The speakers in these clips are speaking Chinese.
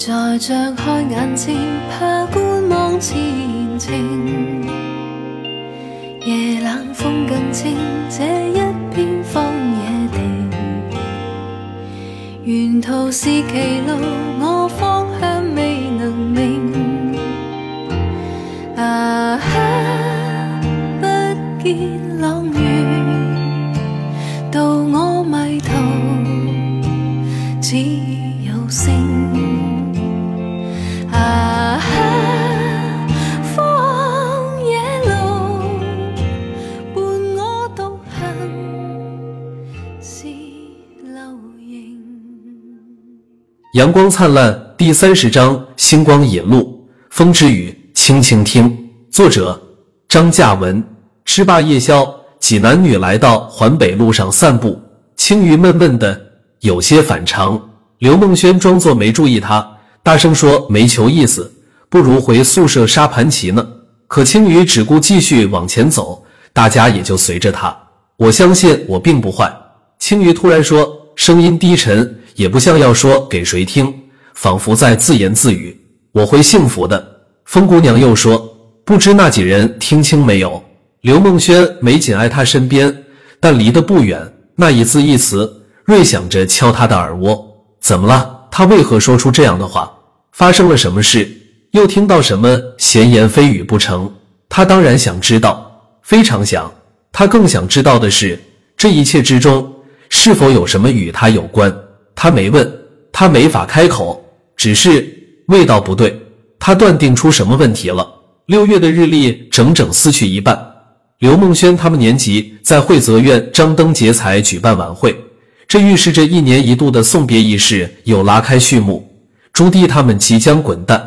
在张开眼前，怕观望前程。夜冷风更清，这一片荒野地，沿途是歧路，我方向未能明。啊哈，不见阳光灿烂第三十章：星光引路，风之雨，轻轻听。作者：张嘉文。吃罢夜宵，几男女来到环北路上散步。青鱼闷闷的，有些反常。刘梦轩装作没注意他，大声说：“没球意思，不如回宿舍杀盘棋呢。”可青鱼只顾继续往前走，大家也就随着他。我相信我并不坏。青鱼突然说，声音低沉，也不像要说给谁听，仿佛在自言自语：“我会幸福的。”风姑娘又说：“不知那几人听清没有？”刘梦轩没紧挨他身边，但离得不远，那一字一词，锐响着敲他的耳窝。怎么了？他为何说出这样的话？发生了什么事？又听到什么闲言蜚语不成？他当然想知道，非常想。他更想知道的是，这一切之中是否有什么与他有关？他没问，他没法开口，只是味道不对。他断定出什么问题了？六月的日历整整撕去一半。刘梦轩他们年级在惠泽院张灯结彩举办晚会，这预示着一年一度的送别仪式又拉开序幕。朱棣他们即将滚蛋，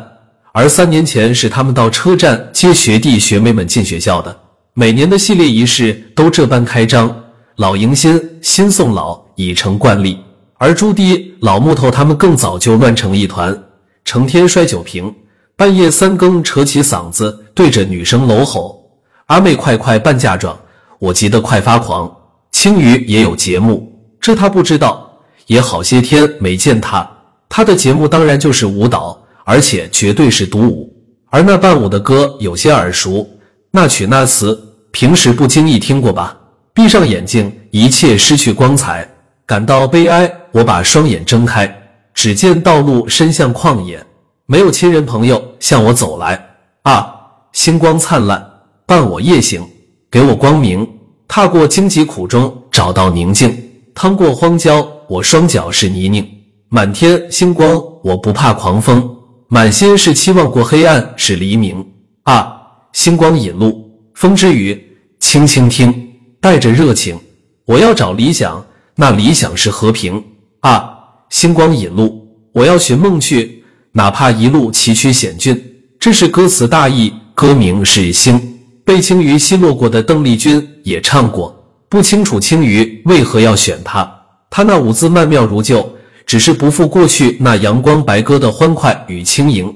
而三年前是他们到车站接学弟学妹们进学校的。每年的系列仪式都这般开张，老迎新，新送老已成惯例。而朱棣、老木头他们更早就乱成一团，成天摔酒瓶，半夜三更扯起嗓子对着女生搂吼。阿妹，快快办嫁妆！我急得快发狂。青鱼也有节目，这他不知道，也好些天没见他。他的节目当然就是舞蹈，而且绝对是独舞。而那伴舞的歌有些耳熟，那曲那词，平时不经意听过吧？闭上眼睛，一切失去光彩，感到悲哀。我把双眼睁开，只见道路伸向旷野，没有亲人朋友向我走来。啊，星光灿烂。伴我夜行，给我光明。踏过荆棘苦中，找到宁静。趟过荒郊，我双脚是泥泞。满天星光，我不怕狂风。满心是期望过黑暗是黎明。啊，星光引路，风之雨，轻轻听，带着热情。我要找理想，那理想是和平。啊，星光引路，我要寻梦去，哪怕一路崎岖险峻。这是歌词大意，歌名是星。被青鱼奚落过的邓丽君也唱过，不清楚青鱼为何要选她。她那舞姿曼妙如旧，只是不复过去那阳光白鸽的欢快与轻盈，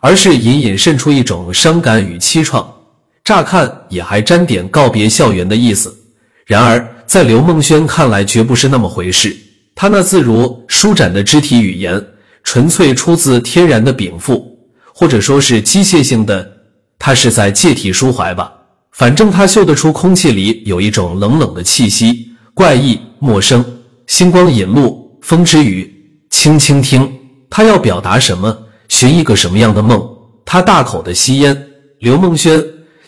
而是隐隐渗出一种伤感与凄怆。乍看也还沾点告别校园的意思。然而在刘梦轩看来，绝不是那么回事。她那自如舒展的肢体语言，纯粹出自天然的禀赋，或者说是机械性的。他是在借题抒怀吧？反正他嗅得出空气里有一种冷冷的气息，怪异陌生。星光引路，风之雨，轻轻听。他要表达什么？寻一个什么样的梦？他大口的吸烟。刘梦轩，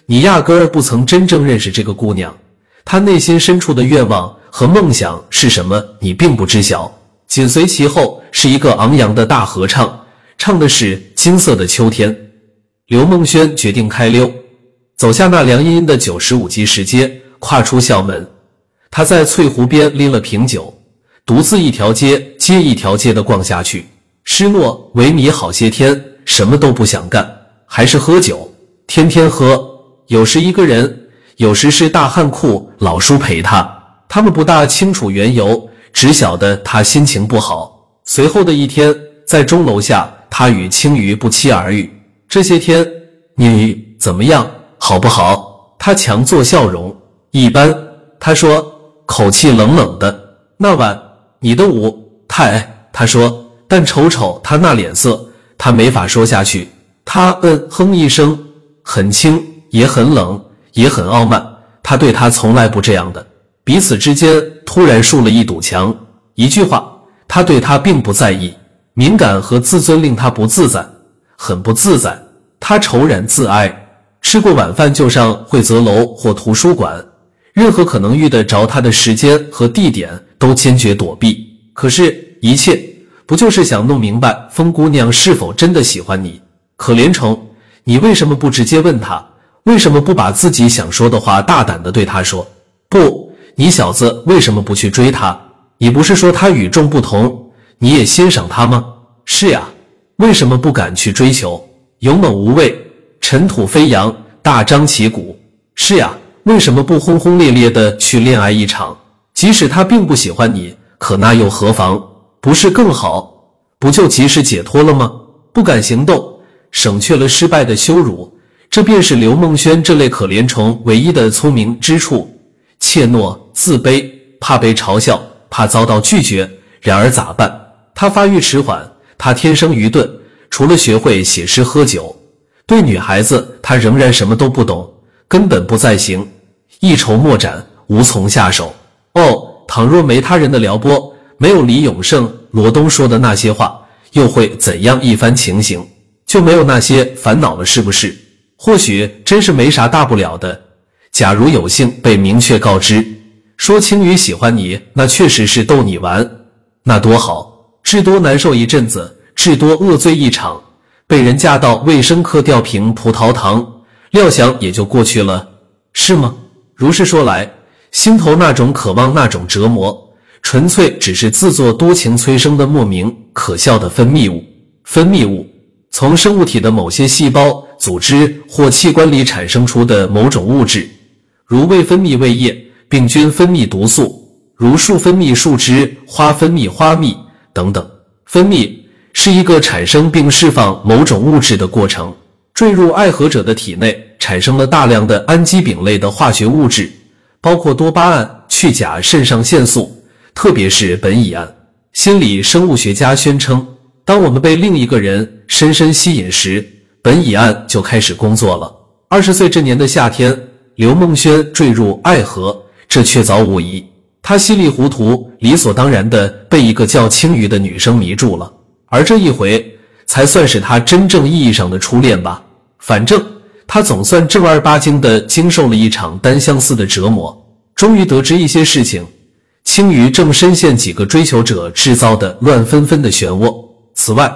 你压根儿不曾真正认识这个姑娘。她内心深处的愿望和梦想是什么？你并不知晓。紧随其后是一个昂扬的大合唱，唱的是金色的秋天。刘梦轩决定开溜，走下那凉阴阴的九十五级石阶，跨出校门。他在翠湖边拎了瓶酒，独自一条街接一条街的逛下去。失落萎靡好些天，什么都不想干，还是喝酒，天天喝。有时一个人，有时是大汉库老叔陪他。他们不大清楚缘由，只晓得他心情不好。随后的一天，在钟楼下，他与青鱼不期而遇。这些天你怎么样？好不好？他强作笑容，一般。他说，口气冷冷的。那晚你的舞太……他说，但瞅瞅他那脸色，他没法说下去。他嗯哼一声，很轻，也很冷，也很傲慢。他对他从来不这样的。彼此之间突然竖了一堵墙。一句话，他对他并不在意。敏感和自尊令他不自在，很不自在。他愁然自哀，吃过晚饭就上惠泽楼或图书馆，任何可能遇得着他的时间和地点都坚决躲避。可是，一切不就是想弄明白风姑娘是否真的喜欢你？可怜虫，你为什么不直接问他？为什么不把自己想说的话大胆的对他说？不，你小子为什么不去追她？你不是说她与众不同？你也欣赏她吗？是呀，为什么不敢去追求？勇猛无畏，尘土飞扬，大张旗鼓。是呀，为什么不轰轰烈烈的去恋爱一场？即使他并不喜欢你，可那又何妨？不是更好？不就及时解脱了吗？不敢行动，省却了失败的羞辱，这便是刘梦轩这类可怜虫唯一的聪明之处。怯懦、自卑，怕被嘲笑，怕遭到拒绝。然而咋办？他发育迟缓，他天生愚钝，除了学会写诗喝酒，对女孩子他仍然什么都不懂，根本不在行，一筹莫展，无从下手。哦，倘若没他人的撩拨，没有李永胜、罗东说的那些话，又会怎样一番情形？就没有那些烦恼了，是不是？或许真是没啥大不了的。假如有幸被明确告知，说青鱼喜欢你，那确实是逗你玩，那多好。至多难受一阵子，至多恶醉一场，被人架到卫生科吊瓶葡萄糖，料想也就过去了，是吗？如是说来，心头那种渴望，那种折磨，纯粹只是自作多情催生的莫名可笑的分泌物。分泌物从生物体的某些细胞、组织或器官里产生出的某种物质，如未分泌胃液，病菌分泌毒素，如树分泌树脂，花分泌花蜜。等等，分泌是一个产生并释放某种物质的过程。坠入爱河者的体内，产生了大量的氨基丙类的化学物质，包括多巴胺、去甲肾上腺素，特别是苯乙胺。心理生物学家宣称，当我们被另一个人深深吸引时，苯乙胺就开始工作了。二十岁这年的夏天，刘梦轩坠入爱河，这确凿无疑。他稀里糊涂、理所当然的被一个叫青鱼的女生迷住了，而这一回才算是他真正意义上的初恋吧。反正他总算正儿八经的经受了一场单相思的折磨，终于得知一些事情。青鱼正深陷几个追求者制造的乱纷纷的漩涡。此外，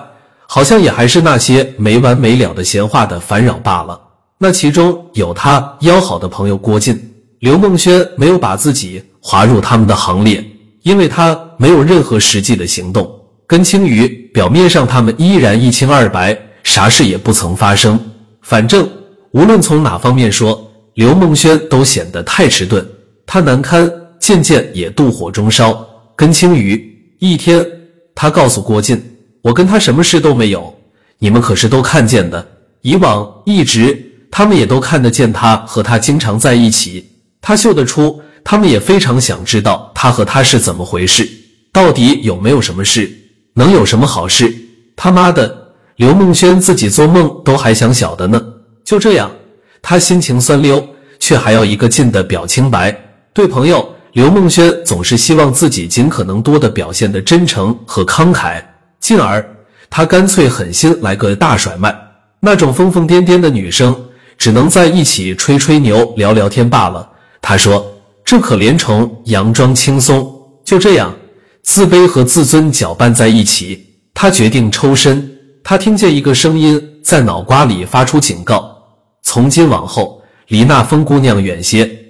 好像也还是那些没完没了的闲话的烦扰罢了。那其中有他要好的朋友郭靖。刘梦轩没有把自己划入他们的行列，因为他没有任何实际的行动。跟青鱼表面上他们依然一清二白，啥事也不曾发生。反正无论从哪方面说，刘梦轩都显得太迟钝，他难堪，渐渐也妒火中烧。跟青鱼一天，他告诉郭靖：“我跟他什么事都没有，你们可是都看见的。以往一直他们也都看得见他和他经常在一起。”他嗅得出，他们也非常想知道他和他是怎么回事，到底有没有什么事，能有什么好事？他妈的，刘梦轩自己做梦都还想晓得呢。就这样，他心情酸溜，却还要一个劲的表清白。对朋友，刘梦轩总是希望自己尽可能多的表现的真诚和慷慨，进而他干脆狠心来个大甩卖。那种疯疯癫癫的女生，只能在一起吹吹牛、聊聊天罢了。他说：“这可怜虫佯装轻松，就这样，自卑和自尊搅拌在一起。他决定抽身。他听见一个声音在脑瓜里发出警告：从今往后，离那疯姑娘远些。”